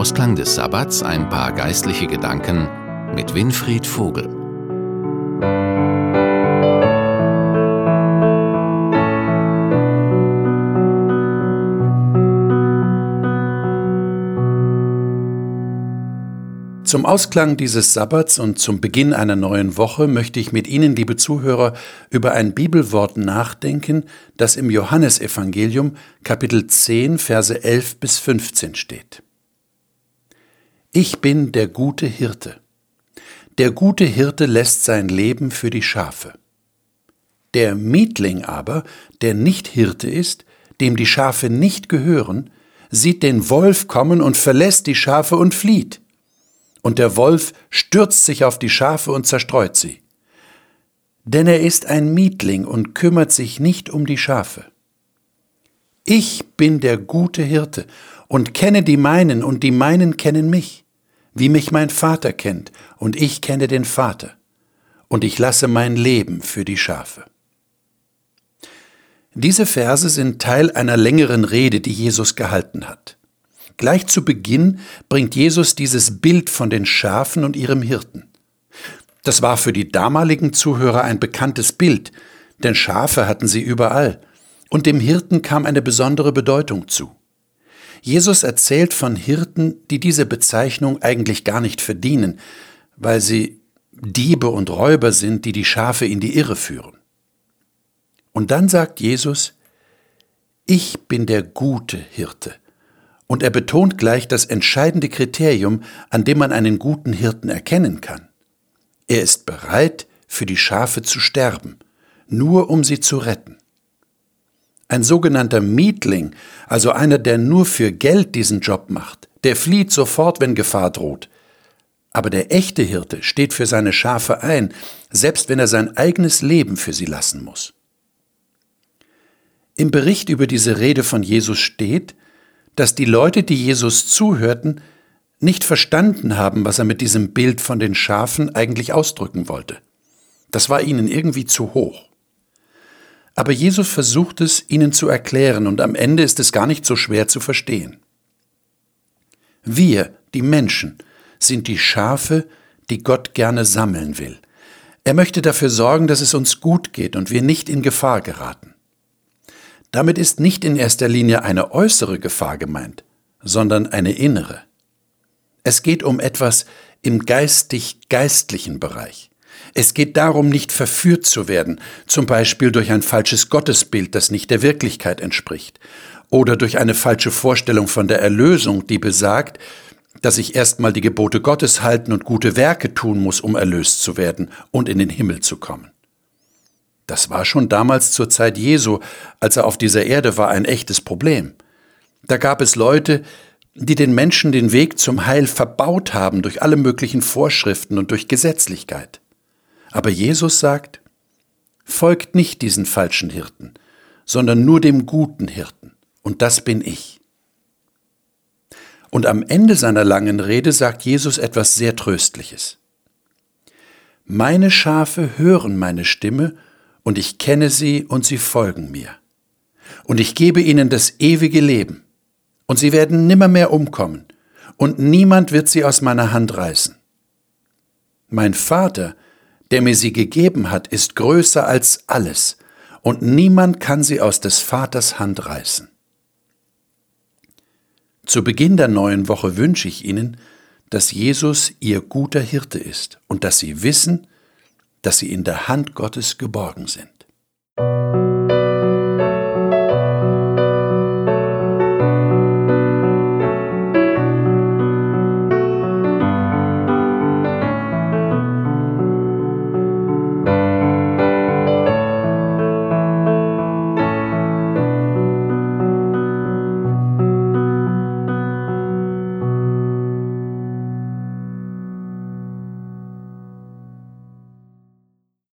Ausklang des Sabbats ein paar geistliche Gedanken mit Winfried Vogel. Zum Ausklang dieses Sabbats und zum Beginn einer neuen Woche möchte ich mit Ihnen, liebe Zuhörer, über ein Bibelwort nachdenken, das im Johannesevangelium Kapitel 10 Verse 11 bis 15 steht. Ich bin der gute Hirte. Der gute Hirte lässt sein Leben für die Schafe. Der Mietling aber, der nicht Hirte ist, dem die Schafe nicht gehören, sieht den Wolf kommen und verlässt die Schafe und flieht und der Wolf stürzt sich auf die Schafe und zerstreut sie. Denn er ist ein Mietling und kümmert sich nicht um die Schafe. Ich bin der gute Hirte und kenne die meinen und die meinen kennen mich, wie mich mein Vater kennt und ich kenne den Vater, und ich lasse mein Leben für die Schafe. Diese Verse sind Teil einer längeren Rede, die Jesus gehalten hat. Gleich zu Beginn bringt Jesus dieses Bild von den Schafen und ihrem Hirten. Das war für die damaligen Zuhörer ein bekanntes Bild, denn Schafe hatten sie überall, und dem Hirten kam eine besondere Bedeutung zu. Jesus erzählt von Hirten, die diese Bezeichnung eigentlich gar nicht verdienen, weil sie Diebe und Räuber sind, die die Schafe in die Irre führen. Und dann sagt Jesus, ich bin der gute Hirte. Und er betont gleich das entscheidende Kriterium, an dem man einen guten Hirten erkennen kann. Er ist bereit, für die Schafe zu sterben, nur um sie zu retten. Ein sogenannter Mietling, also einer, der nur für Geld diesen Job macht, der flieht sofort, wenn Gefahr droht. Aber der echte Hirte steht für seine Schafe ein, selbst wenn er sein eigenes Leben für sie lassen muss. Im Bericht über diese Rede von Jesus steht, dass die Leute, die Jesus zuhörten, nicht verstanden haben, was er mit diesem Bild von den Schafen eigentlich ausdrücken wollte. Das war ihnen irgendwie zu hoch. Aber Jesus versucht es ihnen zu erklären und am Ende ist es gar nicht so schwer zu verstehen. Wir, die Menschen, sind die Schafe, die Gott gerne sammeln will. Er möchte dafür sorgen, dass es uns gut geht und wir nicht in Gefahr geraten. Damit ist nicht in erster Linie eine äußere Gefahr gemeint, sondern eine innere. Es geht um etwas im geistig-geistlichen Bereich. Es geht darum, nicht verführt zu werden, zum Beispiel durch ein falsches Gottesbild, das nicht der Wirklichkeit entspricht, oder durch eine falsche Vorstellung von der Erlösung, die besagt, dass ich erstmal die Gebote Gottes halten und gute Werke tun muss, um erlöst zu werden und in den Himmel zu kommen. Das war schon damals zur Zeit Jesu, als er auf dieser Erde war, ein echtes Problem. Da gab es Leute, die den Menschen den Weg zum Heil verbaut haben durch alle möglichen Vorschriften und durch Gesetzlichkeit. Aber Jesus sagt, folgt nicht diesen falschen Hirten, sondern nur dem guten Hirten, und das bin ich. Und am Ende seiner langen Rede sagt Jesus etwas sehr Tröstliches. Meine Schafe hören meine Stimme und ich kenne sie und sie folgen mir. Und ich gebe ihnen das ewige Leben, und sie werden nimmermehr umkommen, und niemand wird sie aus meiner Hand reißen. Mein Vater, der mir sie gegeben hat, ist größer als alles, und niemand kann sie aus des Vaters Hand reißen. Zu Beginn der neuen Woche wünsche ich Ihnen, dass Jesus Ihr guter Hirte ist und dass Sie wissen, dass sie in der Hand Gottes geborgen sind.